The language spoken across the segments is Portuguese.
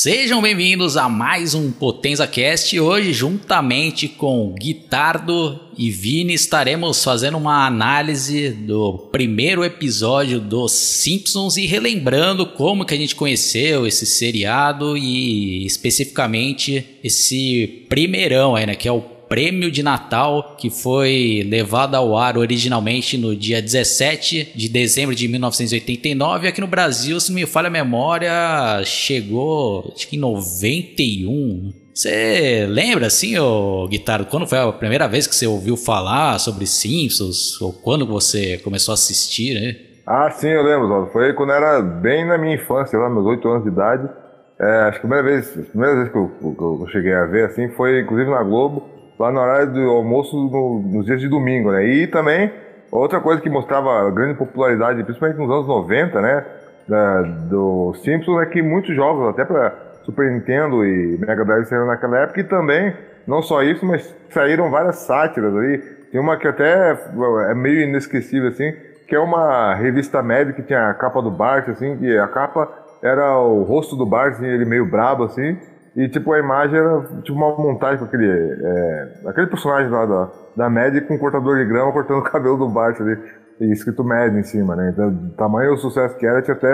Sejam bem-vindos a mais um Potenza Cast. Hoje, juntamente com Guitardo e Vini, estaremos fazendo uma análise do primeiro episódio dos Simpsons e relembrando como que a gente conheceu esse seriado e especificamente esse primeirão aí, né, que é o prêmio de Natal que foi levado ao ar originalmente no dia 17 de dezembro de 1989. Aqui no Brasil, se não me falha a memória, chegou acho que em 91. Você lembra assim, ô Guitarra, quando foi a primeira vez que você ouviu falar sobre Simpsons? Ou quando você começou a assistir, né? Ah, sim, eu lembro, Foi quando era bem na minha infância, lá, meus 8 anos de idade. É, acho que a primeira vez, a primeira vez que eu, que eu cheguei a ver, assim, foi inclusive na Globo lá no horário do almoço no, nos dias de domingo, né? E também, outra coisa que mostrava grande popularidade, principalmente nos anos 90, né? Da, do Simpsons, é que muitos jogos, até para Super Nintendo e Mega Drive saíram naquela época, e também, não só isso, mas saíram várias sátiras ali. Tem uma que até é meio inesquecível, assim, que é uma revista médica que tinha a capa do Bart, assim, que a capa era o rosto do Bart, assim, ele meio brabo, assim, e, tipo, a imagem era tipo uma montagem com aquele, é, aquele personagem lá da, da Mad com um cortador de grama cortando o cabelo do Bart ali, e escrito Mad em cima, né? Então, tamanho o sucesso que era, tinha até,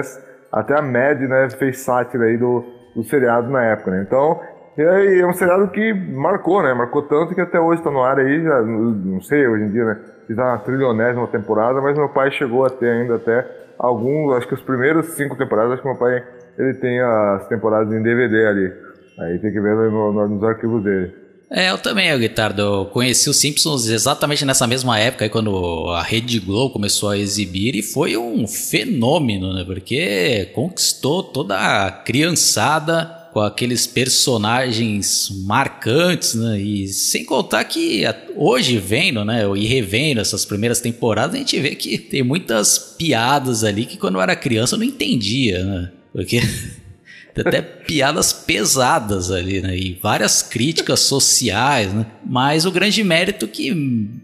até a Mad, né, fez sátira aí do, do seriado na época, né? Então, é, é um seriado que marcou, né? Marcou tanto que até hoje está no ar aí, já, não sei, hoje em dia, né? Já na trilionésima temporada, mas meu pai chegou a ter ainda até alguns, acho que os primeiros cinco temporadas, acho que meu pai ele tem as temporadas em DVD ali. Aí tem que ver no, no, nos arquivos dele. É, eu também, eu, Guitardo. Eu conheci os Simpsons exatamente nessa mesma época, aí, quando a Rede Globo começou a exibir, e foi um fenômeno, né? Porque conquistou toda a criançada com aqueles personagens marcantes, né? E sem contar que hoje vendo, né, e revendo essas primeiras temporadas, a gente vê que tem muitas piadas ali que quando eu era criança eu não entendia, né? Porque Até piadas pesadas ali, né? E várias críticas sociais, né? Mas o grande mérito é que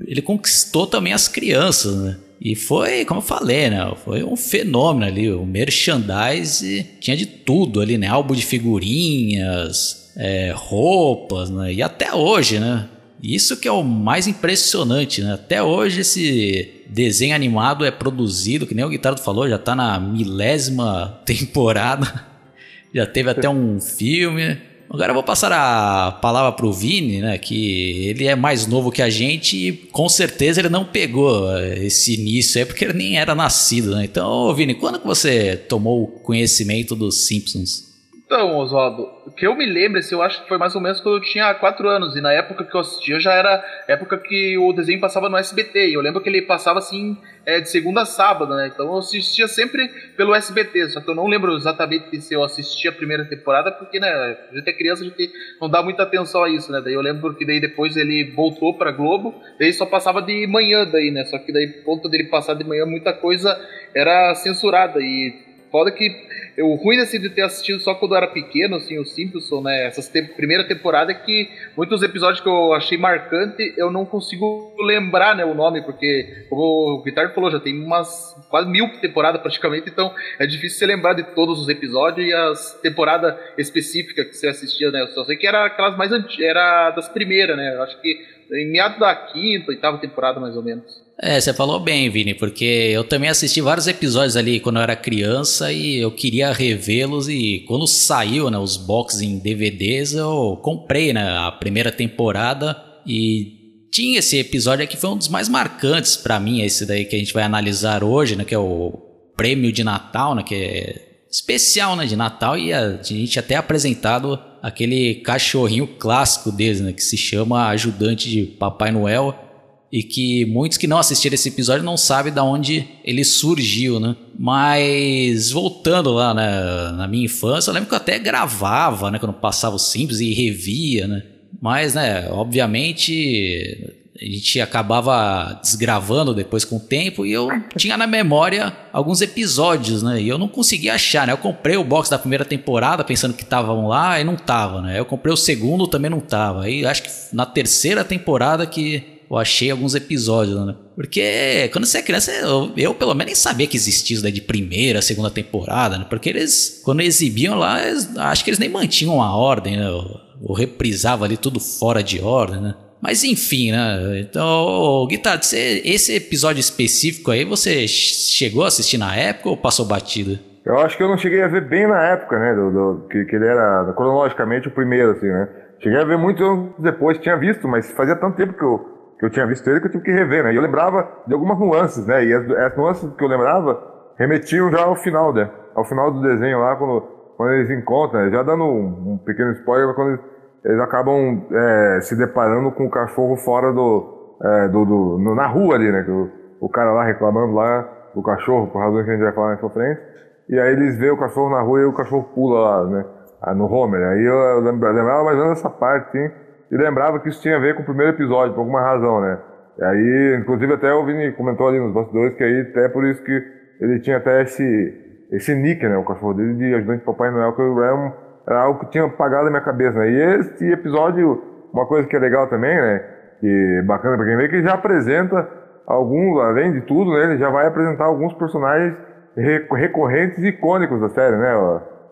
ele conquistou também as crianças, né? E foi, como eu falei, né? Foi um fenômeno ali. O merchandise tinha de tudo ali, né? Álbum de figurinhas, é, roupas, né? E até hoje, né? Isso que é o mais impressionante, né? Até hoje esse desenho animado é produzido, que nem o Guitardo falou, já tá na milésima temporada. Já teve até um filme. Agora eu vou passar a palavra pro Vini, né? Que ele é mais novo que a gente e com certeza ele não pegou eh, esse início aí porque ele nem era nascido, né? Então, Vini, quando que você tomou conhecimento dos Simpsons? Então, Oswaldo, o que eu me lembro, assim, eu acho que foi mais ou menos quando eu tinha 4 anos, e na época que eu assistia já era época que o desenho passava no SBT, e eu lembro que ele passava assim é, de segunda a sábado, né? Então eu assistia sempre pelo SBT, só que eu não lembro exatamente se eu assistia a primeira temporada, porque, né, a gente é criança, a gente não dá muita atenção a isso, né? Daí eu lembro que daí depois ele voltou pra Globo, daí só passava de manhã daí, né? Só que daí, por conta dele passar de manhã, muita coisa era censurada, e foda que o ruim assim, de ter assistido só quando eu era pequeno, assim, o Simpson, né? Essa te primeira temporada é que muitos episódios que eu achei marcante eu não consigo lembrar né, o nome, porque, como o Guitar falou, já tem umas quase mil temporadas praticamente, então é difícil você lembrar de todos os episódios e as temporadas específicas que você assistia, né? Eu só sei que era aquelas mais antigas, era das primeiras, né? Eu acho que em meados da quinta, oitava temporada, mais ou menos. É, você falou bem, Vini, porque eu também assisti vários episódios ali quando eu era criança e eu queria revê-los e quando saiu, né, os boxes em DVDs, eu comprei, né, a primeira temporada e tinha esse episódio aqui foi um dos mais marcantes para mim, esse daí que a gente vai analisar hoje, né, que é o prêmio de Natal, né, que é especial, né, de Natal e a gente até apresentado aquele cachorrinho clássico deles, né, que se chama ajudante de Papai Noel e que muitos que não assistiram esse episódio não sabem de onde ele surgiu, né? Mas voltando lá né, na minha infância, eu lembro que eu até gravava, né, quando passava o Simples e revia, né? Mas, né, obviamente a gente acabava desgravando depois com o tempo e eu tinha na memória alguns episódios, né? E eu não conseguia achar, né? Eu comprei o box da primeira temporada pensando que estavam lá e não tava, né? Eu comprei o segundo também não tava. Aí acho que na terceira temporada que eu achei alguns episódios, né? Porque quando você é criança, eu, eu pelo menos nem sabia que existia isso daí de primeira, segunda temporada, né? Porque eles, quando exibiam lá, eles, acho que eles nem mantinham a ordem, né? Ou, reprisava ali tudo fora de ordem, né? Mas enfim, né? Então, Guitarra, você, esse episódio específico aí, você chegou a assistir na época ou passou batido? Eu acho que eu não cheguei a ver bem na época, né? Do, do que, que, ele era cronologicamente o primeiro, assim, né? Cheguei a ver muito depois, tinha visto, mas fazia tanto tempo que eu que eu tinha visto ele que eu tive que rever, né? E eu lembrava de algumas nuances, né? E as, as nuances que eu lembrava remetiam já ao final, né? Ao final do desenho lá, quando, quando eles encontram, né? já dando um, um, pequeno spoiler, quando eles, eles acabam é, se deparando com o cachorro fora do, é, do, do no, na rua ali, né? O, o cara lá reclamando lá do cachorro, por razões que a gente vai falar mais pra frente. E aí eles veem o cachorro na rua e o cachorro pula lá, né? Ah, no Homer. Aí eu lembrava mais ou menos essa parte, sim e lembrava que isso tinha a ver com o primeiro episódio, por alguma razão, né? E aí, inclusive até o Vini comentou ali nos bastidores que aí até por isso que ele tinha até esse, esse nick, né? O cachorro dele de ajudante de Papai Noel, que era, era algo que tinha apagado na minha cabeça, né? E esse episódio, uma coisa que é legal também, né? Que bacana pra quem vê, que ele já apresenta alguns, além de tudo, né? Ele já vai apresentar alguns personagens recorrentes e icônicos da série, né,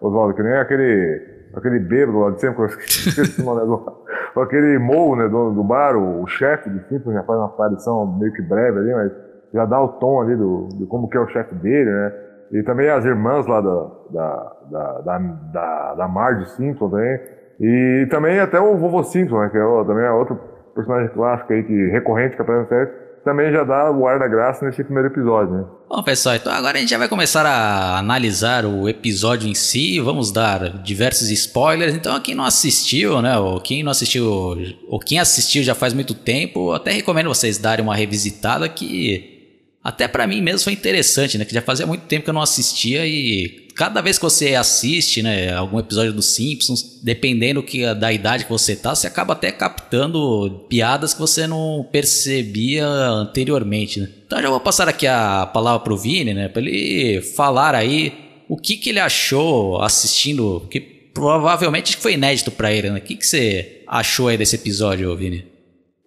Oswaldo? Que nem aquele aquele bêbado lá de sempre, eu esqueci o nome do aquele Mou, né, dono do bar, o, o chefe de Simpsons já faz uma aparição meio que breve ali, mas já dá o tom ali do, de como que é o chefe dele, né, e também as irmãs lá da, da, da, da, da, da Marge Simpson também, e também até o vovô Simpson, né, que é, também é outro personagem clássico aí, que, recorrente que aparece na série, também já dá o ar da graça nesse primeiro episódio, né? Bom, pessoal, então agora a gente já vai começar a analisar o episódio em si, vamos dar diversos spoilers. Então, quem não assistiu, né, ou quem não assistiu, ou quem assistiu já faz muito tempo, até recomendo vocês darem uma revisitada que até para mim mesmo foi interessante, né, que já fazia muito tempo que eu não assistia e cada vez que você assiste, né, algum episódio dos Simpsons, dependendo que da idade que você tá, você acaba até captando piadas que você não percebia anteriormente, né? Então já vou passar aqui a palavra pro Vini, né, para ele falar aí o que que ele achou assistindo, que provavelmente foi inédito para ele, né? O que que você achou aí desse episódio, Vini?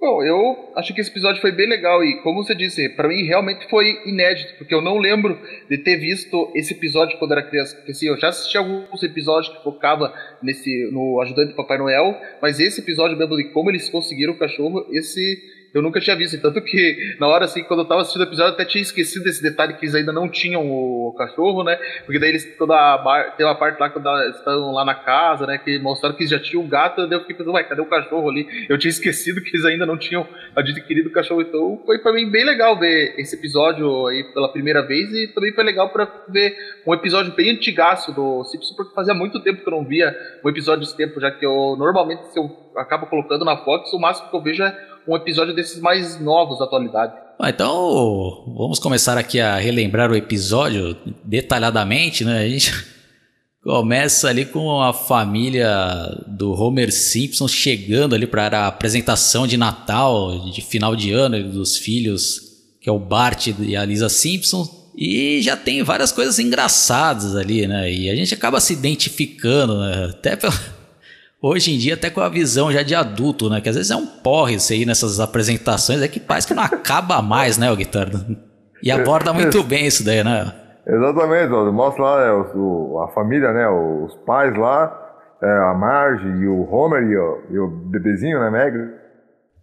Bom, eu acho que esse episódio foi bem legal e, como você disse, para mim realmente foi inédito, porque eu não lembro de ter visto esse episódio quando era criança. Porque assim, eu já assisti alguns episódios que focava nesse no ajudante do Papai Noel, mas esse episódio mesmo de como eles conseguiram o cachorro, esse eu nunca tinha visto. Tanto que, na hora, assim, quando eu tava assistindo o episódio, eu até tinha esquecido desse detalhe que eles ainda não tinham o cachorro, né? Porque daí eles, toda a, tem uma parte lá quando eles estão lá na casa, né? Que mostraram que já tinham um gato, daí eu fiquei pensando, ué, cadê o cachorro ali? Eu tinha esquecido que eles ainda não tinham adquirido o cachorro. Então, foi pra mim bem legal ver esse episódio aí pela primeira vez e também foi legal pra ver um episódio bem antigaço do Simpsons, porque fazia muito tempo que eu não via um episódio desse tempo, já que eu normalmente, se eu acabo colocando na Fox, o máximo que eu vejo é um episódio desses mais novos da atualidade. Ah, então, vamos começar aqui a relembrar o episódio detalhadamente, né? A gente começa ali com a família do Homer Simpson chegando ali para a apresentação de Natal, de final de ano dos filhos, que é o Bart e a Lisa Simpson. E já tem várias coisas engraçadas ali, né? E a gente acaba se identificando, né? Até pela... Hoje em dia, até com a visão já de adulto, né? Que às vezes é um porre isso aí nessas apresentações, é que parece que não acaba mais, né, o guitarra? E aborda muito bem isso daí, né? Exatamente, mostra lá é, o, a família, né? Os pais lá, é, a Marge e o Homer e o, e o bebezinho, né, Meg,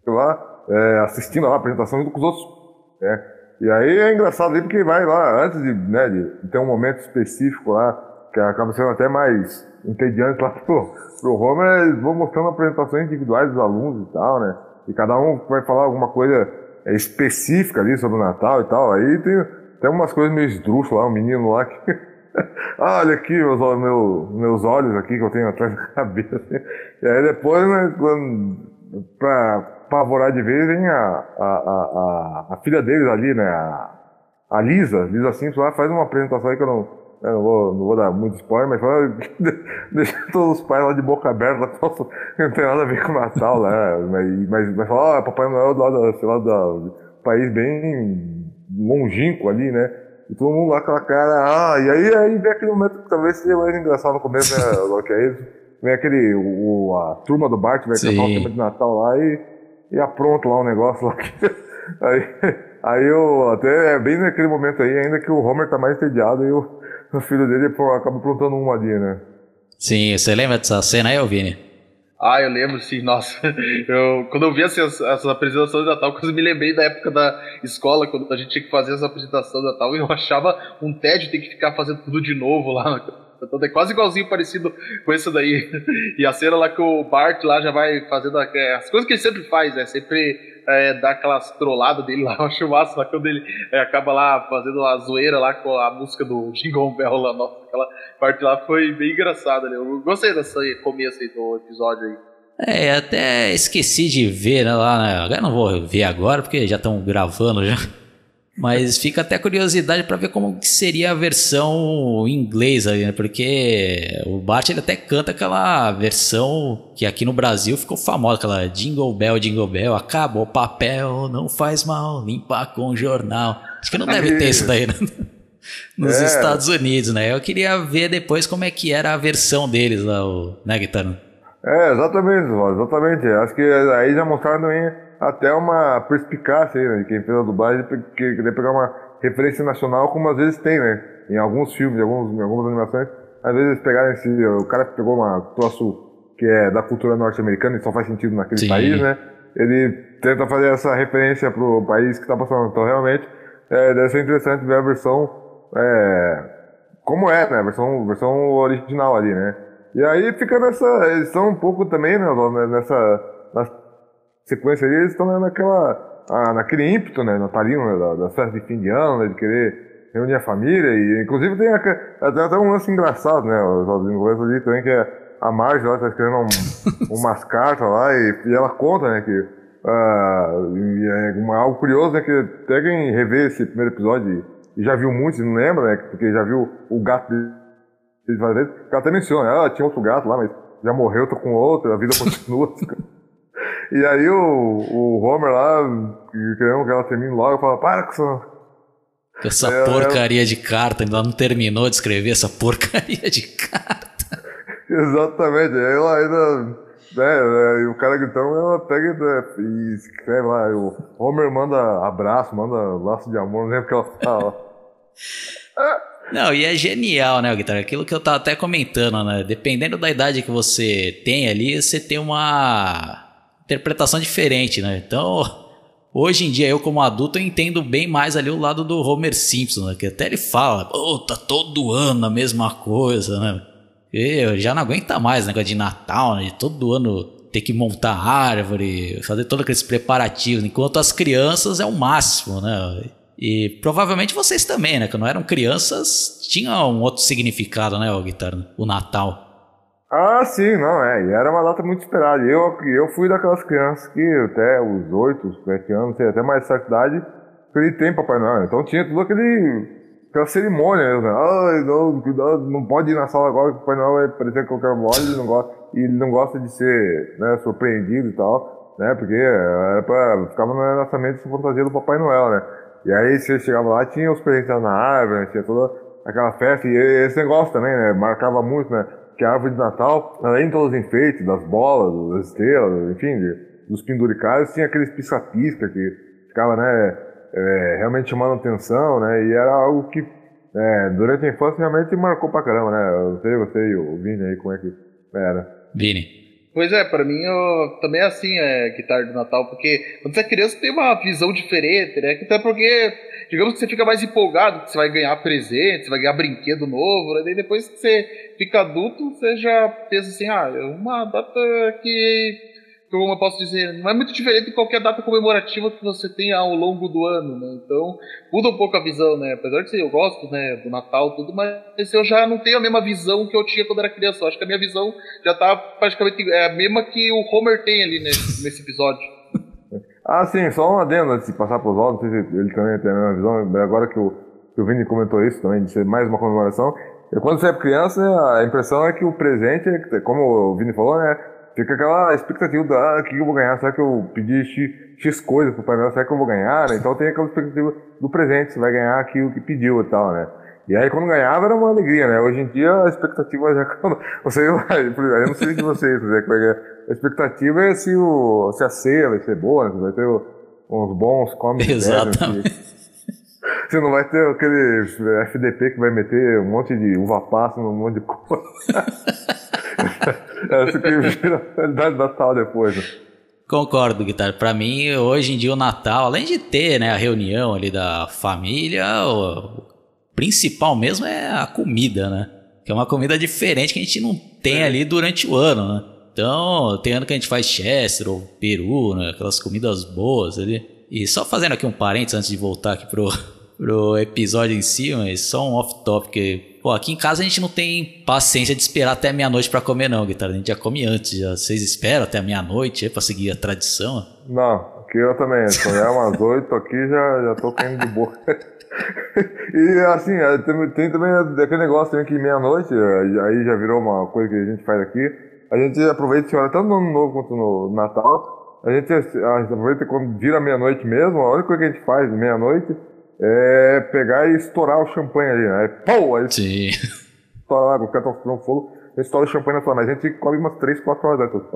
lá, é, assistindo lá a apresentação junto com os outros. Né? E aí é engraçado aí porque vai lá, antes de, né, de ter um momento específico lá, que acaba sendo até mais entediante lá pro, pro Homer, eles vão mostrando apresentações individuais dos alunos e tal, né? E cada um vai falar alguma coisa é, específica ali sobre o Natal e tal. Aí tem, tem umas coisas meio esdrúxulas lá, um menino lá que. Olha aqui meus, meus, meus olhos aqui que eu tenho atrás da cabeça. E aí depois, né, quando, pra pavorar de vez, vem a, a, a, a, filha deles ali, né? A, a Lisa, Lisa Simples lá faz uma apresentação aí que eu não, eu não, vou, não vou dar muito spoiler, mas fala, deixa todos os pais lá de boca aberta, não tem nada a ver com o Natal, né? Mas, mas, mas fala, ó, Papai Noel do lado, sei lá, do país bem longínquo ali, né? E todo mundo lá com aquela cara, ah, e aí, aí vem aquele momento que talvez seja mais engraçado no começo, né, que é isso. Vem aquele, o, a turma do Bart vai cantar o tema de Natal lá e, e apronta lá um negócio lá que, aí, aí eu, até é bem naquele momento aí ainda que o Homer tá mais entediado e o, o filho dele acaba aprontando uma ali, né. Sim, você lembra dessa cena aí, Vini? Ah, eu lembro, sim, nossa. Eu, quando eu vi assim, as, as apresentações de Natal, eu me lembrei da época da escola, quando a gente tinha que fazer essa apresentação de Natal, e eu achava um tédio ter que ficar fazendo tudo de novo lá. Então é quase igualzinho parecido com isso daí. E a cena lá que o Bart lá já vai fazendo é, as coisas que ele sempre faz, né? Sempre é, dá aquelas trolladas dele lá, eu acho massa, lá quando ele é, acaba lá fazendo a zoeira lá com a música do Jingle Bell lá, nossa, aquela parte lá foi bem engraçada, né? Eu gostei dessa começo aí do episódio aí. É, até esqueci de ver né, lá, né? Agora não vou ver agora, porque já estão gravando já. Mas fica até curiosidade para ver como seria a versão inglesa, né? porque o Bart ele até canta aquela versão que aqui no Brasil ficou famosa, aquela Jingle Bell, Jingle Bell, acabou o papel, não faz mal, limpar com jornal. Acho que não deve ter isso daí né? nos é. Estados Unidos, né? Eu queria ver depois como é que era a versão deles lá, o, né, Guitarra? É, exatamente, exatamente. Acho que aí já mostraram também até uma perspicácia aí, né, quem fez a dublagem, que queria pegar uma referência nacional, como às vezes tem, né? Em alguns filmes, em, alguns, em algumas animações, às vezes eles pegaram esse. O cara que pegou uma troço que é da cultura norte-americana e só faz sentido naquele Sim. país, né? Ele tenta fazer essa referência pro país que está passando. Então, realmente, é, deve ser interessante ver a versão. É, como é, né? A versão, versão original ali, né? E aí fica nessa. Eles estão um pouco também, né? Nessa. Nas sequência ali, eles estão naquela, ah, naquele ímpeto, né, natalino, né, da, da festa de fim de ano, né, de querer reunir a família, e inclusive tem até, até um lance engraçado, né, os ali também, que é a Marge lá tá escrevendo um, umas cartas lá, e, e, ela conta, né, que uh, é uma, algo curioso, né, que até quem revê esse primeiro episódio e já viu muitos, não lembra, né, porque já viu o gato dele várias vezes, ela até menciona, ela ah, tinha outro gato lá, mas já morreu, tô com outro, a vida continua. E aí o, o Homer lá, querendo que ela termine logo, fala, para com essa... Essa é, porcaria é... de carta, ainda não terminou de escrever essa porcaria de carta. Exatamente, aí ela ainda... Né, e o cara gritando, ela pega né, e escreve lá, o Homer manda abraço, manda laço de amor, não lembro o que ela fala. Não, e é genial, né, Guitarra? Aquilo que eu tava até comentando, né? Dependendo da idade que você tem ali, você tem uma interpretação diferente, né? Então, hoje em dia, eu como adulto, eu entendo bem mais ali o lado do Homer Simpson, né? Que até ele fala, pô, tá todo ano a mesma coisa, né? Eu já não aguenta mais negócio de Natal, né? De todo ano ter que montar árvore, fazer todos aqueles preparativos, enquanto as crianças é o máximo, né? E provavelmente vocês também, né? Quando eram crianças, tinha um outro significado, né, o guitarra, o Natal. Ah, sim, não, é. E era uma data muito esperada. Eu, eu fui daquelas crianças que até os 8, 7 anos, sei, até mais certa idade, ele tem Papai Noel. Então tinha tudo aquele. aquela cerimônia, né? Ai, não, cuidado, não pode ir na sala agora que o Papai Noel vai parecer qualquer modo, ele não gosta, e ele não gosta de ser né, surpreendido e tal, né? Porque era pra, ficava no lançamento de fantasia do Papai Noel, né? E aí você chegava lá, tinha os presentes na árvore, né? tinha toda aquela festa, e esse negócio também, né? Marcava muito, né? Que a árvore de Natal, além de todos os enfeites, das bolas, das estrelas, enfim, de, dos penduricários, tinha aqueles pisca-pisca que ficava, né? É, realmente chamando atenção, né? E era algo que é, durante a infância realmente marcou pra caramba, né? Eu sei você e o Vini aí como é que era. Vini. Pois é, para mim eu, também é assim, é guitarra do Natal, porque quando você é criança tem uma visão diferente, né? Até porque, digamos que você fica mais empolgado, que você vai ganhar presente, você vai ganhar brinquedo novo, né? Daí depois que você fica adulto, você já pensa assim, ah, é uma data que como eu posso dizer, não é muito diferente de qualquer data comemorativa que você tenha ao longo do ano, né? Então, muda um pouco a visão, né? Apesar de ser, eu gosto, né, do Natal tudo, mas eu já não tenho a mesma visão que eu tinha quando era criança. Eu acho que a minha visão já tá praticamente é a mesma que o Homer tem ali nesse, nesse episódio. Ah, sim, só um adendo antes de passar para os não sei se ele também tem a mesma visão, agora que o, que o Vini comentou isso também, de ser mais uma comemoração. Quando você é criança, a impressão é que o presente, como o Vini falou, né, fica aquela expectativa do ah, o que eu vou ganhar? Será que eu pedi X, X coisas pro Pai? Será que eu vou ganhar? Né? Então tem aquela expectativa do presente, você vai ganhar aquilo que pediu e tal, né? E aí quando ganhava era uma alegria, né? Hoje em dia a expectativa já você eu não sei de vocês, né? A expectativa é se, o, se a ceia vai ser boa, né? Você vai ter uns bons comes. Exatamente. Você não vai ter aquele FDP que vai meter um monte de uva passa num monte de coisa. Essa que vira a realidade do Natal depois. Né? Concordo, Guitarra. Para mim, hoje em dia, o Natal, além de ter né, a reunião ali da família, o principal mesmo é a comida, né? Que é uma comida diferente que a gente não tem é. ali durante o ano, né? Então, tem ano que a gente faz Chester ou Peru, né? Aquelas comidas boas ali. E só fazendo aqui um parênteses antes de voltar aqui pro, pro episódio em si, mas só um off-topic Pô, aqui em casa a gente não tem paciência de esperar até meia-noite para comer, não, Guitarra. A gente já come antes. Já. Vocês esperam até meia-noite para seguir a tradição? Não, aqui eu também. Quando é umas oito aqui, já, já tô caindo de boa. e assim, é, tem, tem, também aquele negócio também que meia-noite, aí já virou uma coisa que a gente faz aqui. A gente aproveita e olha tanto no ano novo quanto no Natal. A gente, a gente aproveita quando vira meia-noite mesmo. A única coisa que a gente faz meia-noite é pegar e estourar o champanhe ali, né? Pô! Aí Sim. Estoura lá, o cara tá no fogo, estoura o champanhe na sua Mas a gente come umas 3, 4 horas antes.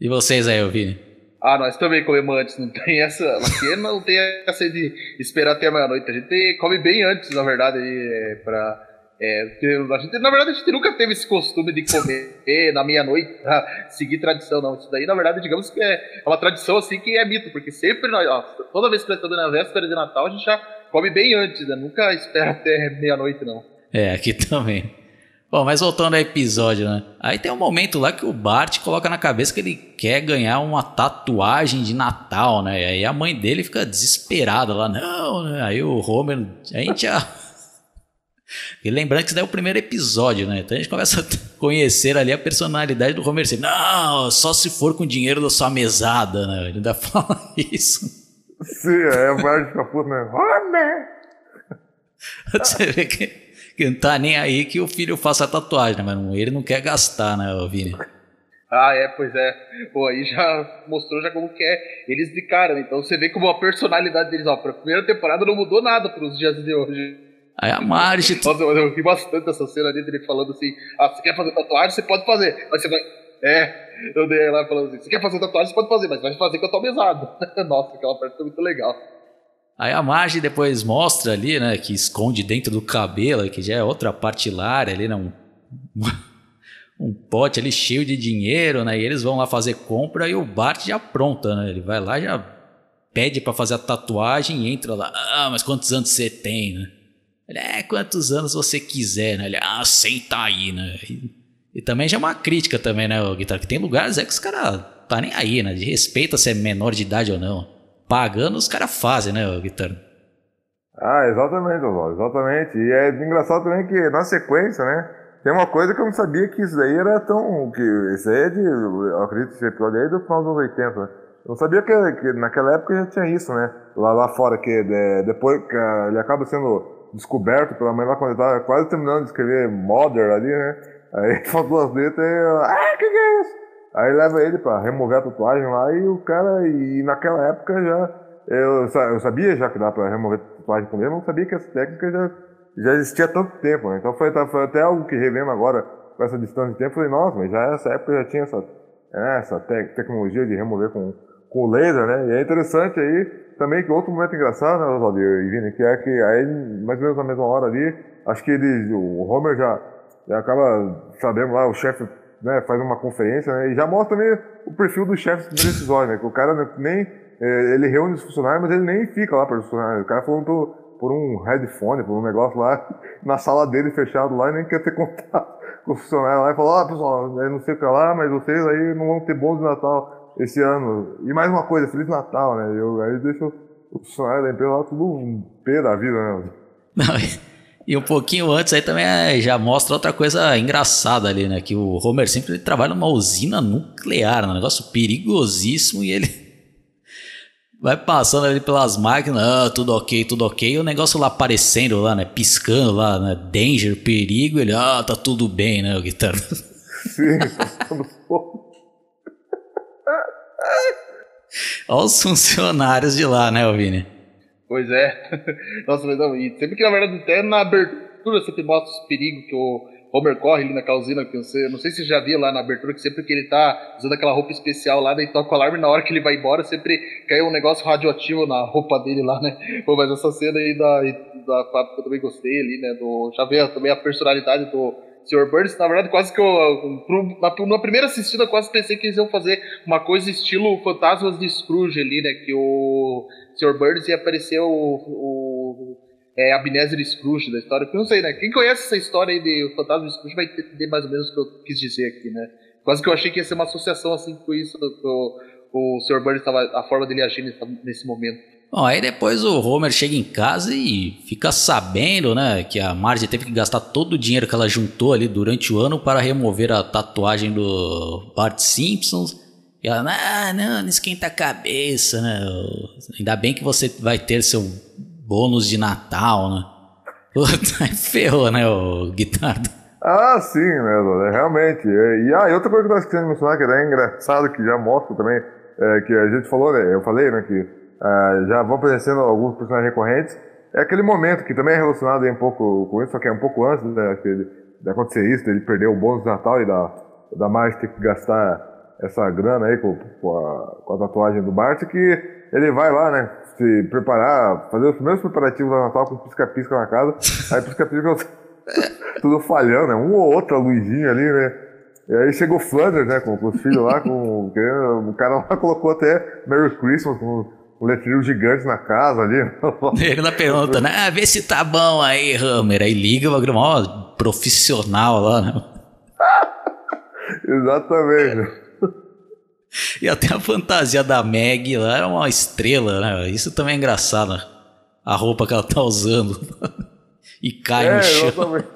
E vocês aí, Vini? Ah, nós também comemos antes, não tem essa. Aqui não tem essa de esperar até a meia-noite. A gente come bem antes, na verdade, é, pra é, a gente, na verdade, a gente nunca teve esse costume de comer na meia-noite, seguir tradição, não. Isso daí, na verdade, digamos que é uma tradição assim que é mito, porque sempre nós, ó, toda vez que nós estamos na véspera de Natal, a gente já come bem antes, né? Nunca espera até meia-noite, não. É, aqui também. Bom, mas voltando ao episódio, né? Aí tem um momento lá que o Bart coloca na cabeça que ele quer ganhar uma tatuagem de Natal, né? E aí a mãe dele fica desesperada lá, não, né? Aí o Homer, a gente já e lembrando que isso daí é o primeiro episódio, né? Então a gente começa a conhecer ali a personalidade do Homer Simpson. Não, só se for com dinheiro da sua mesada, né? Ele ainda fala isso. Sim, é a parte fica puta, né? Homer! Você vê que, que não tá nem aí que o filho faça a tatuagem, né? Mas ele não quer gastar, né, Vini? Ah, é, pois é. Pô, aí já mostrou já como que é eles de cara, né? Então você vê como a personalidade deles, ó, pra primeira temporada não mudou nada pros dias de hoje. Aí a Marge. Nossa, eu ri bastante essa cena ali dele falando assim: ah, você quer fazer tatuagem? Você pode fazer, mas você vai. É, eu dei lá falando assim: você quer fazer tatuagem? Você pode fazer, mas vai fazer com a tua mesada. Nossa, aquela parte foi muito legal. Aí a Marge depois mostra ali, né, que esconde dentro do cabelo, que já é outra parte hilária ali, né, um, um pote ali cheio de dinheiro, né, e eles vão lá fazer compra e o Bart já pronta, né, ele vai lá já pede para fazer a tatuagem e entra lá, ah, mas quantos anos você tem, né? Ele, é, quantos anos você quiser, né? Ele, ah, senta aí, né? E, e também já é uma crítica também, né, o Guitarra? Que tem lugares é que os caras tá nem aí, né? De respeito se é menor de idade ou não. Pagando, os caras fazem, né, o Guitarra? Ah, exatamente, Oswaldo, exatamente. E é engraçado também que na sequência, né? Tem uma coisa que eu não sabia que isso daí era tão. que Isso aí é de. Eu acredito que esse episódio aí é do final dos 80, né? Eu não sabia que, que, naquela época já tinha isso, né? Lá, lá fora, que de, depois que ele acaba sendo descoberto pela mãe lá quando ele tava quase terminando de escrever Mother ali, né? Aí faltou as letras e ah, que que é isso? Aí leva ele pra remover a tatuagem lá e o cara, e naquela época já eu, eu sabia já que dá para remover tatuagem com mas não sabia que essa técnica já, já existia há tanto tempo, né? Então foi, tá, foi até algo que revendo agora com essa distância de tempo. Falei, nossa, mas já nessa época já tinha essa, essa te tecnologia de remover com, com laser, né? E é interessante aí também que outro momento engraçado, né, Oswaldo e Vini, que é que aí, mais ou menos na mesma hora ali, acho que ele, o Homer já, já acaba sabendo lá, o chefe né, faz uma conferência né, e já mostra também o perfil do chefe decisório, né? Que o cara nem. É, ele reúne os funcionários, mas ele nem fica lá para os funcionários. O cara falando por, um headphone, por um negócio lá, na sala dele fechado lá e nem quer ter contato com o funcionário lá e falou: Ó, oh, pessoal, eu não sei o que lá, mas vocês aí não vão ter bons de Natal esse ano. E mais uma coisa, Feliz Natal, né? Eu, aí deixa o funcionário da empresa lá tudo um pé da vida, né? Não, e um pouquinho antes aí também é, já mostra outra coisa engraçada ali, né? Que o Homer sempre trabalha numa usina nuclear, um negócio perigosíssimo e ele vai passando ali pelas máquinas, ah, tudo ok, tudo ok, e o negócio lá aparecendo lá, né? Piscando lá, né? Danger, perigo, ele, ah, tá tudo bem, né? O guitarra. Sim, Olha os funcionários de lá, né, Vini? Pois é. Nossa, mas não, e sempre que na verdade até na abertura sempre mostra os perigos que o Homer corre ali na calzina, que você, não sei se você já viu lá na abertura, que sempre que ele tá usando aquela roupa especial lá, daí toca o alarme na hora que ele vai embora, sempre cai um negócio radioativo na roupa dele lá, né? Pô, mas essa cena aí da, da fábrica eu também gostei ali, né? Do, já vê também a personalidade do Sr. Burns, na verdade, quase que eu. Na, primeira assistida, quase pensei que eles iam fazer uma coisa estilo Fantasmas de Scrooge ali, né? Que o Sr. Burns ia aparecer o, o é, Scrooge da história. Porque não sei, né? Quem conhece essa história aí de Fantasma de Scrooge vai entender mais ou menos o que eu quis dizer aqui, né? Quase que eu achei que ia ser uma associação assim com isso, o, o Sr. Burns estava, a forma dele agir nesse momento. Bom, aí depois o Homer chega em casa e fica sabendo, né, que a Marge teve que gastar todo o dinheiro que ela juntou ali durante o ano para remover a tatuagem do Bart Simpsons e ela, ah, não, não esquenta a cabeça, né? Ainda bem que você vai ter seu bônus de Natal, né? Ferrou, né, o Guitardo? Ah, sim, né, realmente. E, ah, e outra coisa que nós queremos mencionar, que é engraçado, que já mostra também, é, que a gente falou, né, eu falei, né, que é, já vão aparecendo alguns personagens recorrentes, é aquele momento que também é relacionado um pouco com isso, só que é um pouco antes né, de acontecer isso, de ele perder o bônus de Natal e da, da Marge ter que gastar essa grana aí com, com, a, com a tatuagem do Bart, que ele vai lá, né, se preparar, fazer os primeiros preparativos da Natal com pisca-pisca na casa, aí pisca-pisca tudo falhando, né, um ou outra luzinha ali, né, e aí chegou o Flanders, né, com, com os filhos lá, com, o cara lá colocou até Merry Christmas com um letreiro gigante na casa ali. Ele na pergunta, né, ah, vê se tá bom aí, Hammer, aí liga o maior profissional lá, né. Exatamente. E até a fantasia da Meg lá é uma estrela, né? Isso também é engraçado. Né? A roupa que ela tá usando. e cai é, no chão. Exatamente.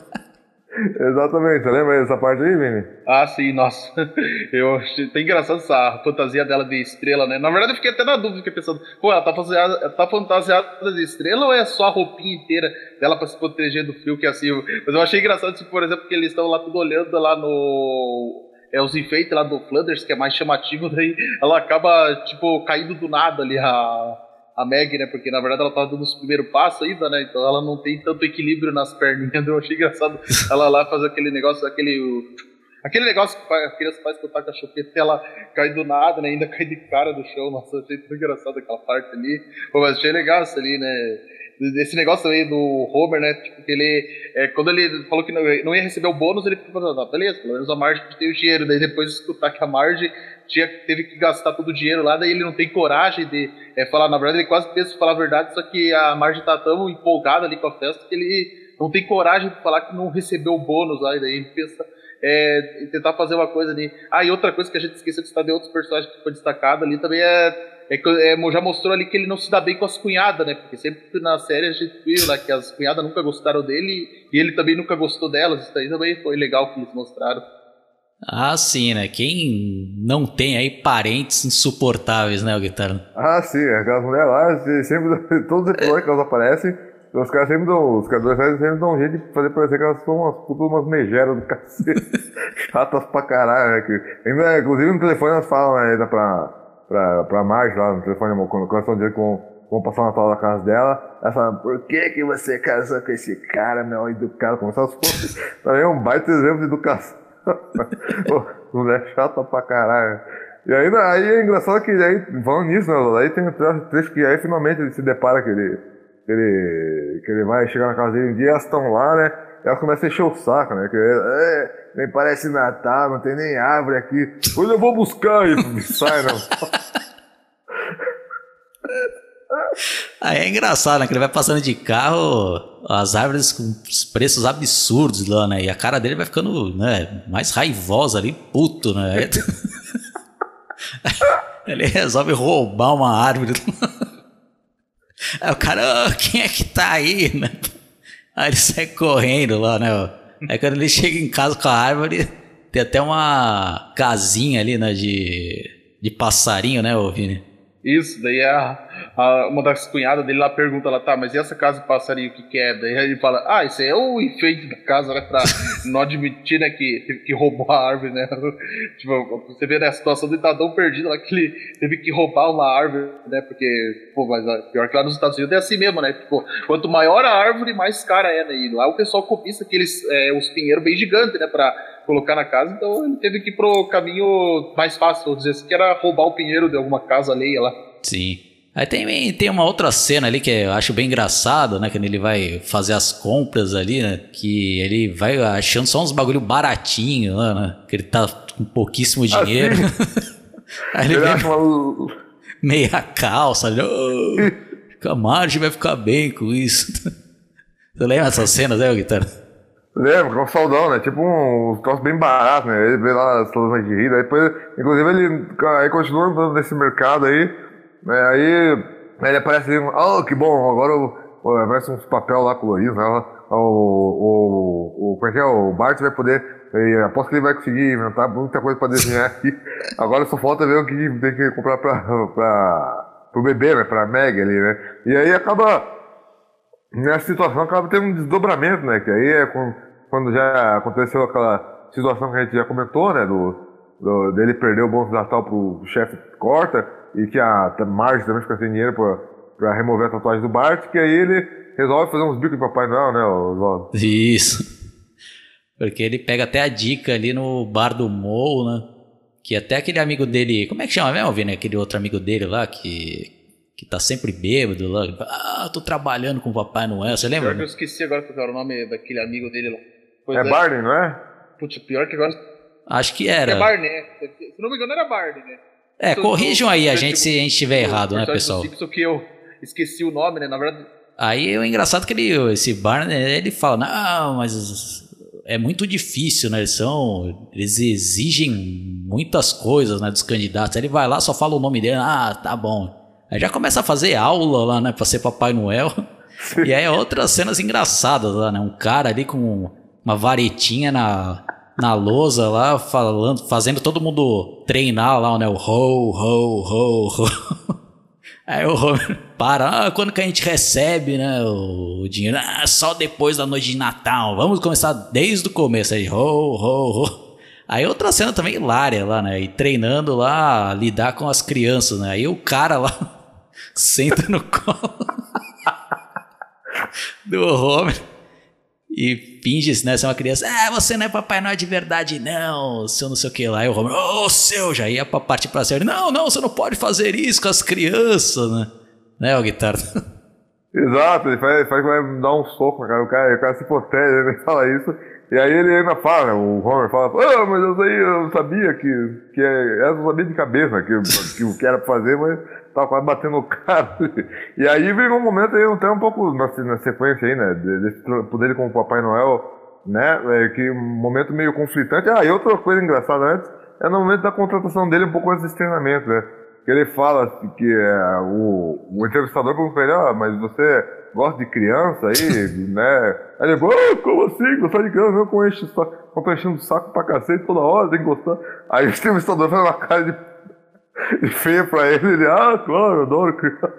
Exatamente, você lembra dessa parte aí, Vini? Ah, sim, nossa. Eu achei até engraçado essa fantasia dela de estrela, né? Na verdade, eu fiquei até na dúvida, fiquei pensando, pô, ela tá fantasiada, tá fantasiada de estrela ou é só a roupinha inteira dela pra se proteger do frio que é assim? Mas eu achei engraçado, tipo, por exemplo, que eles estão lá tudo olhando lá no é, os enfeites lá do Flanders, que é mais chamativo, daí ela acaba, tipo, caindo do nada ali, a, a Meg, né? Porque na verdade ela tava dando os primeiros passos ainda, né? Então ela não tem tanto equilíbrio nas perninhas. Eu achei engraçado ela lá fazer aquele negócio, aquele. Aquele negócio que a criança faz quando tá com a chupeta ela cai do nada, né? Ainda cai de cara do chão. Nossa, achei tão engraçado aquela parte ali. Pô, mas achei legal isso ali, né? Esse negócio aí do Homer, né? Tipo, que ele. É, quando ele falou que não, não, ia receber o bônus, ele falando, ah, beleza, pelo menos a Marge tem o dinheiro. Daí depois de escutar que a Marge tinha, teve que gastar todo o dinheiro lá, daí ele não tem coragem de é, falar, na verdade, ele quase pensa falar a verdade, só que a Marge tá tão empolgada ali com a festa que ele não tem coragem de falar que não recebeu o bônus lá, e daí ele pensa. É, tentar fazer uma coisa ali. Ah, e outra coisa que a gente esqueceu de citar de outros personagens que foi destacado ali também é é que é, já mostrou ali que ele não se dá bem com as cunhadas, né? Porque sempre na série a gente viu lá que as cunhadas nunca gostaram dele e ele também nunca gostou delas. Isso aí também foi legal que eles mostraram. Ah, sim, né? Quem não tem aí parentes insuportáveis, né, o Guitarra? Ah, sim, aquelas mulheres lá, sempre, todos os episódios que elas aparecem, os caras sempre dão, os caras sempre dão um jeito de fazer parecer que elas são umas putas, umas megeras do cacete. Chatas pra caralho, né? Que, ainda, inclusive no telefone elas falam, né, ainda pra pra, pra Marge lá no telefone, quando, quando estão dizendo com, vão passar o Natal na casa dela. Ela fala, por que que você casou com esse cara, meu educado? Como se elas fossem também um baita exemplo de educação. Pô, mulher chata pra caralho. E aí, aí é engraçado que aí, falando nisso, né, aí tem um trecho que aí finalmente ele se depara que ele, que ele, que ele vai chegar na casa dele um dia, elas estão lá, né? E elas começam a encher o saco, né? Que, é, nem parece Natal, não tem nem árvore aqui. Hoje eu vou buscar e sai, não. Aí é engraçado, né? Que ele vai passando de carro, as árvores com os preços absurdos lá, né? E a cara dele vai ficando né, mais raivosa ali, puto, né? ele resolve roubar uma árvore. Aí o cara, oh, quem é que tá aí, né? Aí ele sai correndo lá, né? Aí quando ele chega em casa com a árvore, tem até uma casinha ali, né? De, de passarinho, né, Vini? Isso, daí a, a, uma das cunhadas dele lá pergunta ela, tá, mas e essa casa de passarinho, o que, que é? Daí ele fala, ah, isso aí é o enfeite da casa, né, pra não admitir, né, que teve que roubar a árvore, né? tipo, você vê né, a situação dele tá tão perdido lá que ele teve que roubar uma árvore, né, porque, pô, mas pior que lá nos Estados Unidos é assim mesmo, né, tipo, quanto maior a árvore, mais cara é, né, e lá o pessoal cobiça aqueles, é, os pinheiros bem gigantes, né, pra colocar na casa, então ele teve que ir pro caminho mais fácil, vou dizer assim, que era roubar o pinheiro de alguma casa alheia lá. Sim. Aí tem, tem uma outra cena ali que eu acho bem engraçado, né? Quando ele vai fazer as compras ali, né? Que ele vai achando só uns bagulho baratinho lá, né? Que ele tá com pouquíssimo ah, dinheiro. Aí ele, vê uma... meia calça, ali, oh, a margem vai ficar bem com isso. Você lembra essas cenas, né, Guitarra? Lembro, com um saudão, né? Tipo um, um troço bem barato, né? Ele vê lá as soluções de rir, depois, inclusive ele aí continua nesse mercado aí, né? aí ele aparece ali, oh, que bom, agora aparece uns papel lá colorido, né? O, o, o, como é que é? O Bart vai poder, eu aposto que ele vai conseguir inventar muita coisa pra desenhar aqui. Agora só falta ver o que tem que comprar pra, pra, pro bebê, né? Pra Meg ali, né? E aí acaba nessa situação acaba tendo um desdobramento, né? Que aí é quando já aconteceu aquela situação que a gente já comentou, né? Do, do dele perder o bônus natal pro chefe Corta e que a Marge também fica sem dinheiro pra, pra remover a tatuagem do Bart, que aí ele resolve fazer uns bicos de Papai Noel, né, Oswaldo? Isso. Porque ele pega até a dica ali no bar do Mo, né? Que até aquele amigo dele. Como é que chama mesmo, Vini? Aquele outro amigo dele lá que que tá sempre bêbado lá. Ah, tô trabalhando com o Papai Noel, você lembra? Pior que eu esqueci agora qual era o nome daquele amigo dele lá. Pois é, é Barney, não é? Putz, pior que agora. Acho que era. É Barney, né? Se não me engano, era Barney, né? É, corrijam aí a gente se a gente estiver errado, né, pessoal? Simpson que eu esqueci o nome, né? Na verdade. Aí o engraçado é que ele, esse Barney, ele fala, não, mas é muito difícil, né? Eles são. Eles exigem muitas coisas né, dos candidatos. Aí ele vai lá, só fala o nome dele, ah, tá bom. Aí já começa a fazer aula lá, né, pra ser Papai Noel. E aí outras cenas engraçadas lá, né? Um cara ali com uma varetinha na, na lousa lá, falando, fazendo todo mundo treinar lá, né? O ho, ho, ho, ho. Aí o Homer para, ah, quando que a gente recebe, né, o, dinheiro? Ah, só depois da noite de Natal. Vamos começar desde o começo aí, ho, ho, ho. Aí outra cena também hilária lá, né? E treinando lá, lidar com as crianças, né? Aí o cara lá senta no colo do Homer e finge né, ser uma criança. Ah, você não é Papai Noel de verdade, não, seu não sei o que lá. E o Homer, ô, oh, seu, já ia pra partir pra série. Não, não, você não pode fazer isso com as crianças, né? Né, o guitarra? Exato, ele faz, faz vai dar um soco, cara. O cara, o cara se protege, ele fala isso. E aí ele ainda fala, o Homer fala, ah, mas eu, sei, eu sabia que, que é, eu sabia de cabeça que, que o que era pra fazer, mas tava quase batendo no cara. E aí vem um momento aí, até um pouco na, na sequência aí, né? Desse poder como Papai Noel, né? É, que um momento meio conflitante. Ah, e outra coisa engraçada antes é no momento da contratação dele, um pouco antes desse treinamento, né? Que ele fala que é, o, o entrevistador pergunta pra ele, ah, mas você gosta de criança aí, né? Aí ele falou, ah, como assim? Gostar de criança? Eu com enche, tô enchendo o saco pra cacete toda hora, tem que gostar. Aí o entrevistador faz uma cara de e feia pra ele, ele, ah, claro, adoro criança.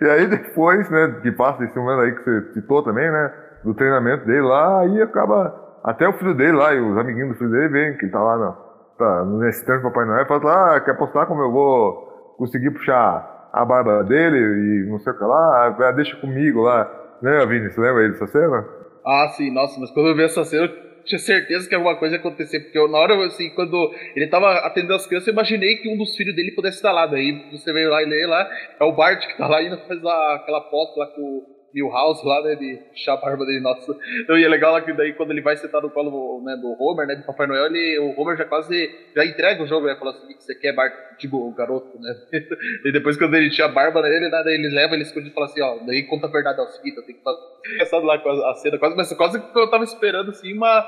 E aí depois, né, que passa esse momento aí que você citou também, né, do treinamento dele lá, aí acaba, até o filho dele lá e os amiguinhos do filho dele vêm, que ele tá lá no, tá, nesse tempo do Papai Noel, fala, ah, quer postar como eu vou conseguir puxar a barba dele e não sei o que lá, ah, deixa comigo lá. Lembra, Vini? Você lembra aí dessa cena? Ah, sim, nossa, mas quando eu vi essa cena, tinha certeza que alguma coisa ia acontecer, porque eu, na hora, assim, quando ele tava atendendo as crianças, eu imaginei que um dos filhos dele pudesse estar lá. Daí você veio lá e lê lá, é o Bart que tá lá ainda faz a, aquela aposta lá com Milhouse lá, né, de puxar a barba dele, nossa. Então, e é legal lá que daí quando ele vai sentar no colo né, do Homer, né, do Papai Noel, ele, o Homer já quase, já entrega o jogo, né, fala assim, o que você quer, Bart, tipo, o garoto, né. e depois quando ele tinha a barba nele, né, ele leva, ele esconde e fala assim, ó, daí conta a verdade, ó, é seguinte, eu tenho que fazer, engraçado lá com a, a cena, quase, mas quase que eu tava esperando, assim, uma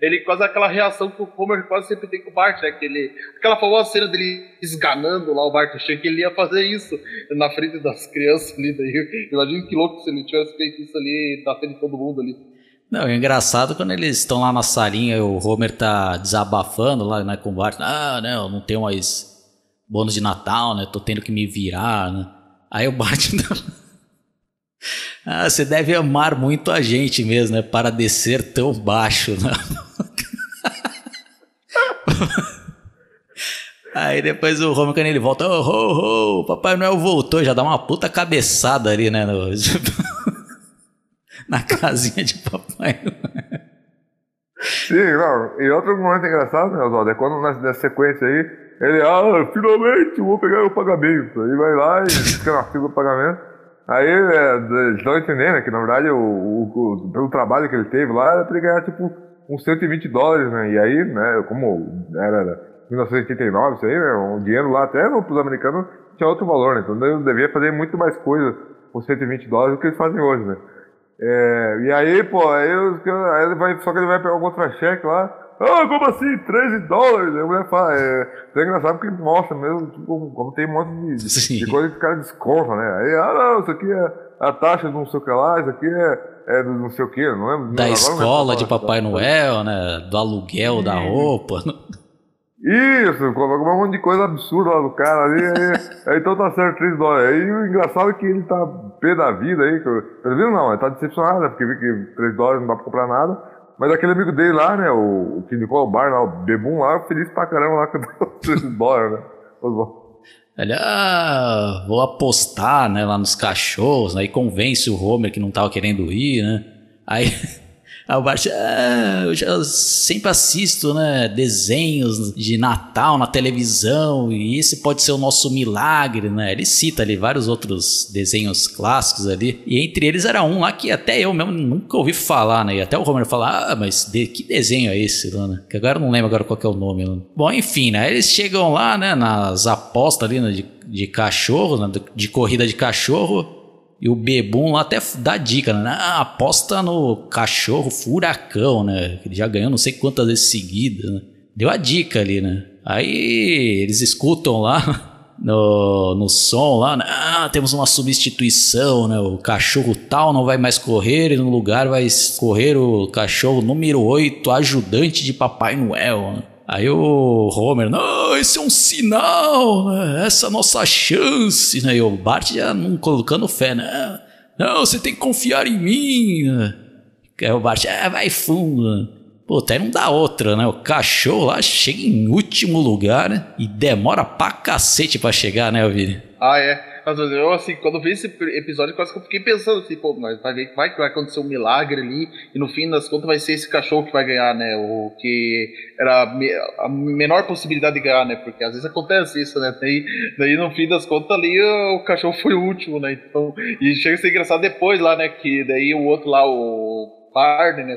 ele quase aquela reação que o Homer quase sempre tem com o Bart, né? Que ele, aquela famosa cena dele esganando lá o Bart. achei que ele ia fazer isso na frente das crianças ali. Daí, imagina que louco se ele tivesse feito isso ali na frente de todo mundo ali. Não, é engraçado quando eles estão lá na salinha o Homer tá desabafando lá né, com o Bart. Ah, não, não tenho mais bônus de Natal, né? Tô tendo que me virar, né? Aí o Bart. ah, você deve amar muito a gente mesmo, né? Para descer tão baixo, né? Aí depois o quando ele volta, oh, oh, oh, Papai Noel voltou, já dá uma puta cabeçada ali, né? No, na casinha de Papai Noel. Sim, não. E outro momento engraçado, né, Oswaldo? É quando nessa sequência aí, ele, ah, finalmente vou pegar o pagamento. Aí vai lá e fica na fila do pagamento. Aí é, eles estão entendendo né, que, na verdade, o, o, o, pelo trabalho que ele teve lá, era pra ele ganhar, tipo, uns 120 dólares, né? E aí, né, como era 1989, isso aí, né? Um dinheiro lá até para os americanos tinha outro valor, né? Então ele devia fazer muito mais coisa com 120 dólares do que eles fazem hoje, né? É, e aí, pô, aí, aí, ele vai, só que ele vai pegar o contra-cheque lá. Ah, como assim? 13 dólares? Aí a mulher fala, é, é engraçado porque mostra mesmo, tipo, como tem um monte de, de coisa que os caras descontam, né? Aí, ah, não, isso aqui é a taxa do não sei o que lá, isso aqui é, é do não sei o que, não lembro. Da escola de Papai Noel, né? Do aluguel da roupa. Isso, colocou um monte de coisa absurda lá do cara ali. Aí, aí, então tá certo 3 dólares. Aí o engraçado é que ele tá pé da vida aí. Pelo menos não, ele tá decepcionado, né? Porque viu que 3 dólares não dá pra comprar nada. Mas aquele amigo dele lá, né? O, o que indicou o bar lá, o Bebum lá, feliz pra caramba lá com 3 dólares, né? Ele, ah, vou apostar, né, lá nos cachorros, aí convence o Homer que não tava querendo ir, né? Aí o Bart, ah, eu já sempre assisto, né, desenhos de Natal na televisão e esse pode ser o nosso milagre, né? Ele cita ali vários outros desenhos clássicos ali e entre eles era um lá que até eu mesmo nunca ouvi falar, né? E até o Homer fala, ah, mas de, que desenho é esse, né? Que agora eu não lembro agora qual é o nome. Né? Bom, enfim, né? Eles chegam lá, né, nas apostas ali né, de, de cachorro, né, de corrida de cachorro e o Bebum lá até dá dica, né? Ah, aposta no cachorro furacão, né? Ele já ganhou não sei quantas vezes seguidas, né? Deu a dica ali, né? Aí eles escutam lá no, no som lá, né? ah, temos uma substituição, né? O cachorro tal não vai mais correr e no lugar vai correr o cachorro número 8, ajudante de Papai Noel. Né? Aí o Homer, não, esse é um sinal, né? essa é a nossa chance, né? E o Bart já não colocando fé, né? Não, você tem que confiar em mim. Né? Aí o Bart, ah, vai fundo. Né? Pô, até não dá outra, né? O cachorro lá chega em último lugar né? e demora pra cacete pra chegar, né, Vini? Ah, é. Mas eu, assim, quando vi esse episódio, quase que eu fiquei pensando assim, pô, mas vai vai que vai acontecer um milagre ali, e no fim das contas vai ser esse cachorro que vai ganhar, né? O que era a menor possibilidade de ganhar, né? Porque às vezes acontece isso, né? Daí, daí no fim das contas ali o cachorro foi o último, né? Então, e chega a ser engraçado depois lá, né? Que daí o outro lá, o Parden, né?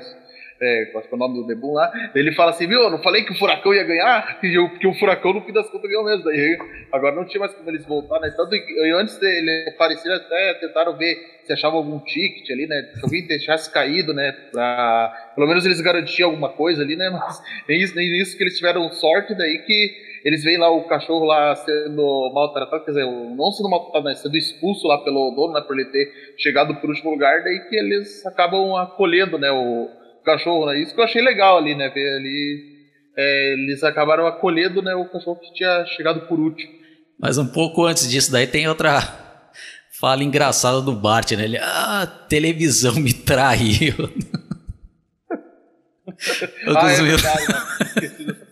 É, qual é o nome do Debum lá, ele fala assim, viu, eu não falei que o Furacão ia ganhar? E eu, que o Furacão no fim das contas ganhou mesmo. Daí, agora não tinha mais como eles voltar, né? Tanto que antes dele aparecer, até tentaram ver se achava algum ticket ali, né? Se alguém deixasse caído, né? Pra, pelo menos eles garantiam alguma coisa ali, né? Mas nem isso, nem isso que eles tiveram sorte, daí que eles veem lá o cachorro lá sendo maltratado, quer dizer, não sendo maltratado, né, sendo expulso lá pelo dono, né, por ele ter chegado por último lugar, daí que eles acabam acolhendo, né, o, cachorro, né? Isso que eu achei legal ali, né? Ver ali. É, eles acabaram acolhendo né, o cachorro que tinha chegado por último. Mas um pouco antes disso, daí tem outra fala engraçada do Bart, né? Ele, ah, televisão me traiu. ah, é verdade, né?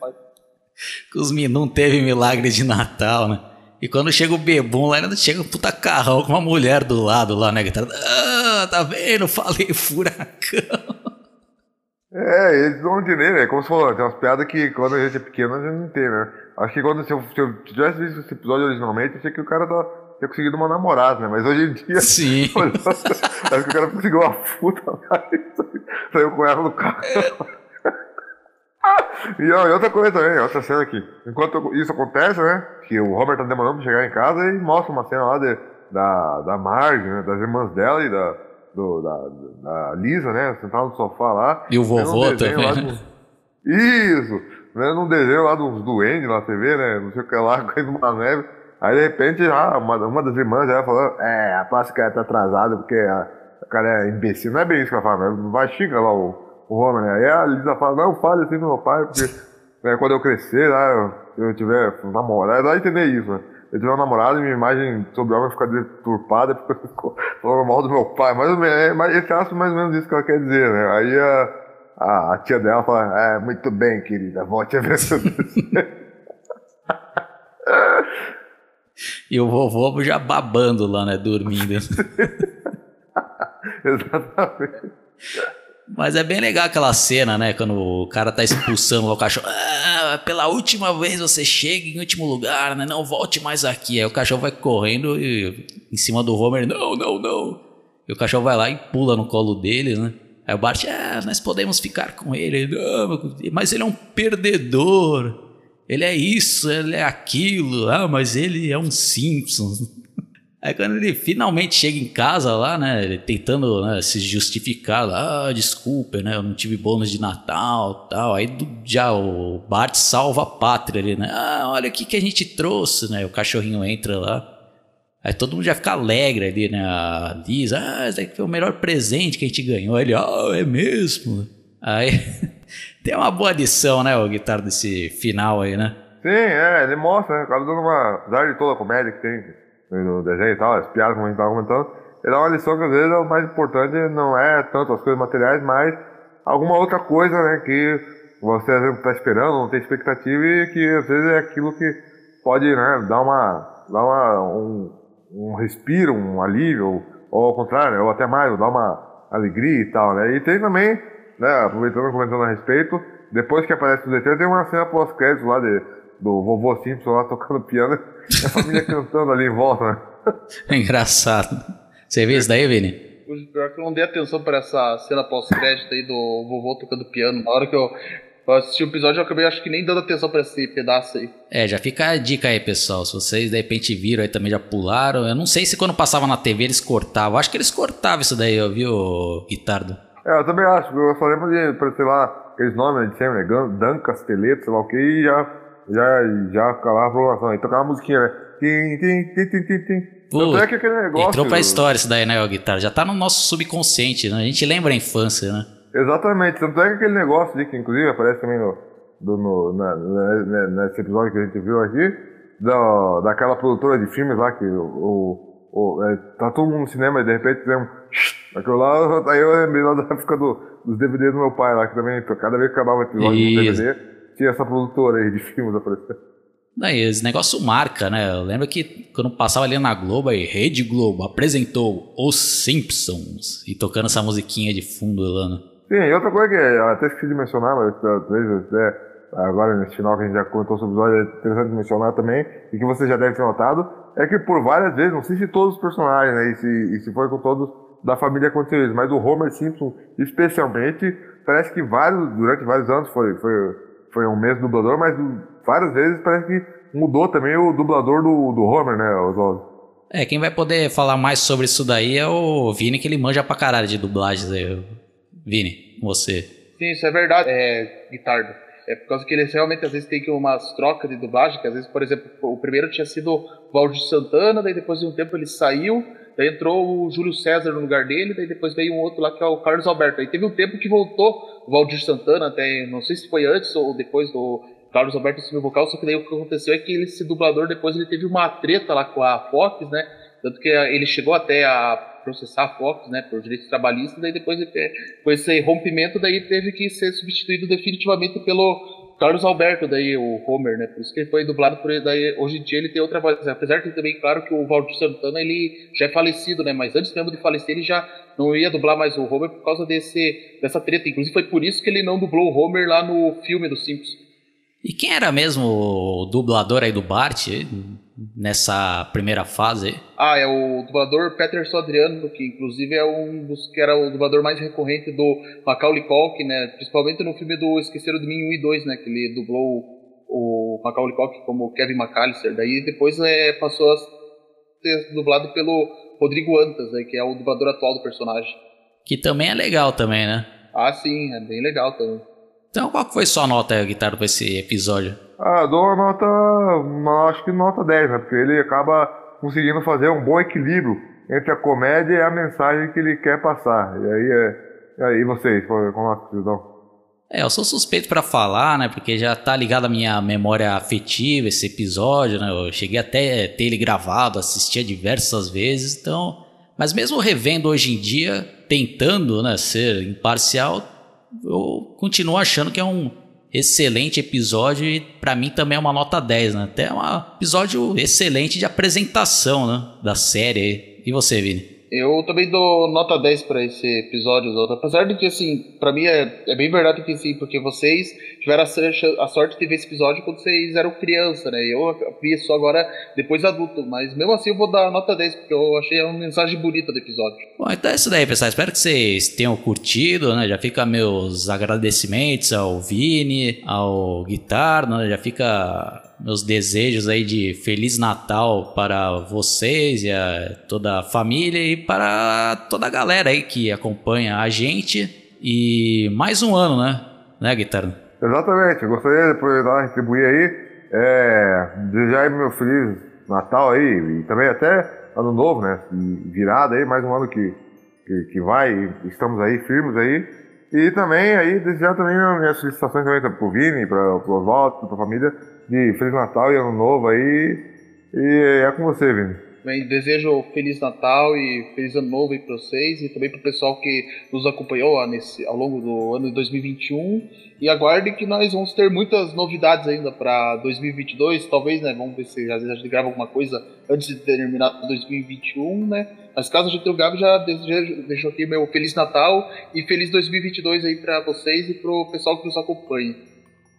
Cosmi não teve milagre de Natal, né? E quando chega o bebum lá, ainda chega um puta carrão com uma mulher do lado lá, né? Ah, tá vendo? Falei furacão. É, eles não entendem, né? Como você falou, tem umas piadas que quando a gente é pequeno a gente não tem, né? Acho que quando se eu, se eu tivesse visto esse episódio originalmente, eu achei que o cara tá, tinha conseguido uma namorada, né? Mas hoje em dia. Sim. acho que o cara conseguiu uma puta, saiu com ela no carro. e, ó, outra coisa também, outra cena aqui. Enquanto isso acontece, né? Que o Robert tá demorando pra chegar em casa e mostra uma cena lá de, da, da Marge, né? Das irmãs dela e da, do, da, da Lisa, né? Sentada no sofá lá. E o vovô lá também. do- Isso! Vendo um desenho lá dos duendes na TV, né? Não sei o que lá, caindo na neve. Aí de repente, ah, uma, uma das irmãs já falou, é, que ela tá atrasada porque a, a cara é imbecil. Não é bem isso que ela fala, mas vai xinga lá o, o Homer, né? Aí a Lisa fala, não, fale assim do meu pai, porque né, quando eu crescer, lá, eu, eu tiver namorado, a entender isso, né? Eu tiver um namorado e minha imagem sobre o homem ficar deturpada porque eu fico falando mal do meu pai. Mais ou menos, é, mas esse acho mais ou menos isso que ela quer dizer, né? Aí a, a, a tia dela fala, é, muito bem, querida, volte a ver seu E o vovô já babando lá, né? Dormindo. Exatamente. Mas é bem legal aquela cena, né? Quando o cara tá expulsando o cachorro. Ah, pela última vez você chega em último lugar, né? Não volte mais aqui. Aí o cachorro vai correndo e em cima do Homer, não, não, não. E o cachorro vai lá e pula no colo dele, né? Aí o Bart, ah, nós podemos ficar com ele. Não, mas ele é um perdedor. Ele é isso, ele é aquilo. Ah, mas ele é um Simpsons. Aí quando ele finalmente chega em casa lá, né, ele tentando né, se justificar lá, ah, desculpa, né, eu não tive bônus de Natal, tal. Aí do- já o Bart salva a pátria ali, né? Ah, olha o que que a gente trouxe, né? O cachorrinho entra lá. Aí todo mundo já fica alegre ali, né? A Liz, ah, esse aqui foi o melhor presente que a gente ganhou. Aí ele, ah, é mesmo? Aí tem uma boa adição, né, o guitarra desse final aí, né? Sim, é, ele mostra, né? Acaba dando uma. Apesar de toda a comédia que tem no desenho e tal, as piadas como a gente tava comentando, ele dá uma lição que às vezes é o mais importante não é tanto as coisas materiais, mas alguma outra coisa, né, que você às vezes tá esperando, não tem expectativa e que às vezes é aquilo que pode, né, dar uma. dar uma. um, um respiro, um alívio, ou, ou ao contrário, ou até mais, dar uma alegria e tal, né? E tem também, né, aproveitando e comentando a respeito, depois que aparece o desenho, tem uma cena pós-crédito lá de, do vovô Simpson lá tocando piano e a família cantando ali em volta, né? É engraçado. Você viu isso daí, Vini? Pior que eu não dei atenção pra essa cena pós-crédito aí do vovô tocando piano. Na hora que eu, eu assisti o episódio, eu acabei acho que nem dando atenção pra esse pedaço aí. É, já fica a dica aí, pessoal. Se vocês de repente viram aí também já pularam. Eu não sei se quando passava na TV eles cortavam. Acho que eles cortavam isso daí, ó, viu, Guitardo? É, eu também acho, eu só lembro de, pra, sei lá, aqueles nomes de sempre, né? Dan Casteleto, sei lá o que, e já, já, já ficava a programação. Aí tocava a musiquinha, né? Tim, tim, tim, tim, tim, tim. Tanto é que aquele negócio. Entrou pra história isso daí, né, o Guitarra? Já tá no nosso subconsciente, né? A gente lembra a infância, né? Exatamente, tanto é que aquele negócio ali, que inclusive aparece também no, do, no, na, na- nesse episódio que a gente viu aqui, da, daquela produtora de filmes lá, que o, o, o- é, tá todo mundo no cinema e de repente tem um. Aquilo lá, aí eu lembrei lá da época do, dos DVDs do meu pai lá, que também, cada vez que acabava o episódio do. DVD, essa produtora aí de filmes aparecendo. Daí, esse negócio marca, né? Eu lembro que quando passava ali na Globo, aí, Rede Globo apresentou Os Simpsons e tocando essa musiquinha de fundo lá, né? Sim, e outra coisa que eu até esqueci de mencionar, mas talvez até agora nesse final que a gente já comentou sobre o episódio, é interessante mencionar também, e que você já deve ter notado, é que por várias vezes, não sei se todos os personagens, né, e se, e se foi com todos da família aconteceu isso, mas o Homer Simpson, especialmente, parece que vários, durante vários anos, foi, foi, foi um mesmo dublador, mas várias vezes parece que mudou também o dublador do, do Homer, né, Oswaldo? É, quem vai poder falar mais sobre isso daí é o Vini, que ele manja pra caralho de dublagens aí. Vini, você. Sim, isso é verdade, é, Guitardo. É por causa que eles realmente às vezes tem que umas trocas de dublagem, que às vezes, por exemplo, o primeiro tinha sido o Valdir Santana, daí depois de um tempo ele saiu, daí entrou o Júlio César no lugar dele, daí depois veio um outro lá que é o Carlos Alberto. Aí teve um tempo que voltou o Valdir Santana, até não sei se foi antes ou depois do Carlos Alberto assumir vocal, só que daí o que aconteceu é que ele, esse dublador depois ele teve uma treta lá com a Fox, né? Tanto que ele chegou até a processar a Fox, né, por direitos trabalhistas, daí depois ele, com esse rompimento daí teve que ser substituído definitivamente pelo Carlos Alberto, daí o Homer, né? Por isso que ele foi dublado por ele. Daí, hoje em dia ele tem outra voz. Apesar de também, claro, que o Valdir Santana ele já é falecido, né? Mas antes mesmo de falecer, ele já não ia dublar mais o Homer por causa desse, dessa treta. Inclusive foi por isso que ele não dublou o Homer lá no filme dos Simpsons. E quem era mesmo o dublador aí do Bart nessa primeira fase? Ah, é o dublador Peterson Adriano, que inclusive é um dos que era o dublador mais recorrente do Macaulay Culkin, né? Principalmente no filme do Esqueceram de Mim 1 e 2, né? Que ele dublou o Macaulay Culkin como Kevin McAllister. Daí depois é, passou a ser dublado pelo Rodrigo Antas, né? Que é o dublador atual do personagem. Que também é legal também, né? Ah, sim, é bem legal também. Então, qual foi sua nota, Guitarra, para esse episódio? Ah, dou uma nota, uma, acho que nota 10, né? Porque ele acaba conseguindo fazer um bom equilíbrio entre a comédia e a mensagem que ele quer passar. E aí, é, e aí vocês, a nota que vocês dão? É, eu sou suspeito para falar, né? Porque já tá ligado à minha memória afetiva esse episódio, né? Eu cheguei até a ter ele gravado, assistia diversas vezes, então. Mas mesmo revendo hoje em dia, tentando né, ser imparcial, eu continuo achando que é um excelente episódio e para mim também é uma nota 10, né? Até é um episódio excelente de apresentação, né? Da série. E você, Vini? Eu também dou nota 10 para esse episódio, apesar de que, assim, para mim é, é bem verdade que, sim, porque vocês tiveram a, a, sorte de ver esse episódio quando vocês eram criança, né? Eu vi isso agora depois adulto, mas mesmo assim eu vou dar nota 10, porque eu achei uma mensagem bonita do episódio. Bom, então é isso daí, pessoal. Espero que vocês tenham curtido, né? Já fica meus agradecimentos ao Vini, ao Guitar, né? Já fica meus desejos aí de Feliz Natal para vocês e a toda a família e para toda a galera aí que acompanha a gente. E mais um ano, né? Né, Guitarra? Exatamente. Eu gostaria de dar retribuir aí, é, desejar meu Feliz Natal aí e também até Ano Novo, né? Virada aí, mais um ano que, que, que vai, estamos aí firmes aí. E também aí desejar também minhas felicitações também para o Vini, para o Oswaldo, para a família de Feliz Natal e Ano Novo aí. E é com você, Vini. Bem, desejo Feliz Natal e Feliz Ano Novo aí para vocês e também para o pessoal que nos acompanhou nesse, ao longo do ano de 2021. E aguarde que nós vamos ter muitas novidades ainda para 2022. Talvez, né? Vamos ver se às vezes a gente grava alguma coisa antes de terminar 2021, né? Mas caso a gente não grave, já desejo, deixo aqui meu Feliz Natal e Feliz 2022 aí para vocês e para o pessoal que nos acompanha.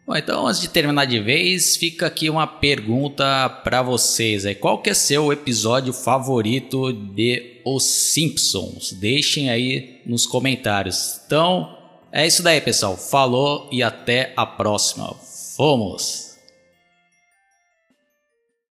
Bom, então antes de terminar de vez, fica aqui uma pergunta para vocês. Aí, qual que é seu episódio favorito de Os Simpsons? Deixem aí nos comentários. Então, é isso daí, pessoal. Falou e até a próxima. Fomos!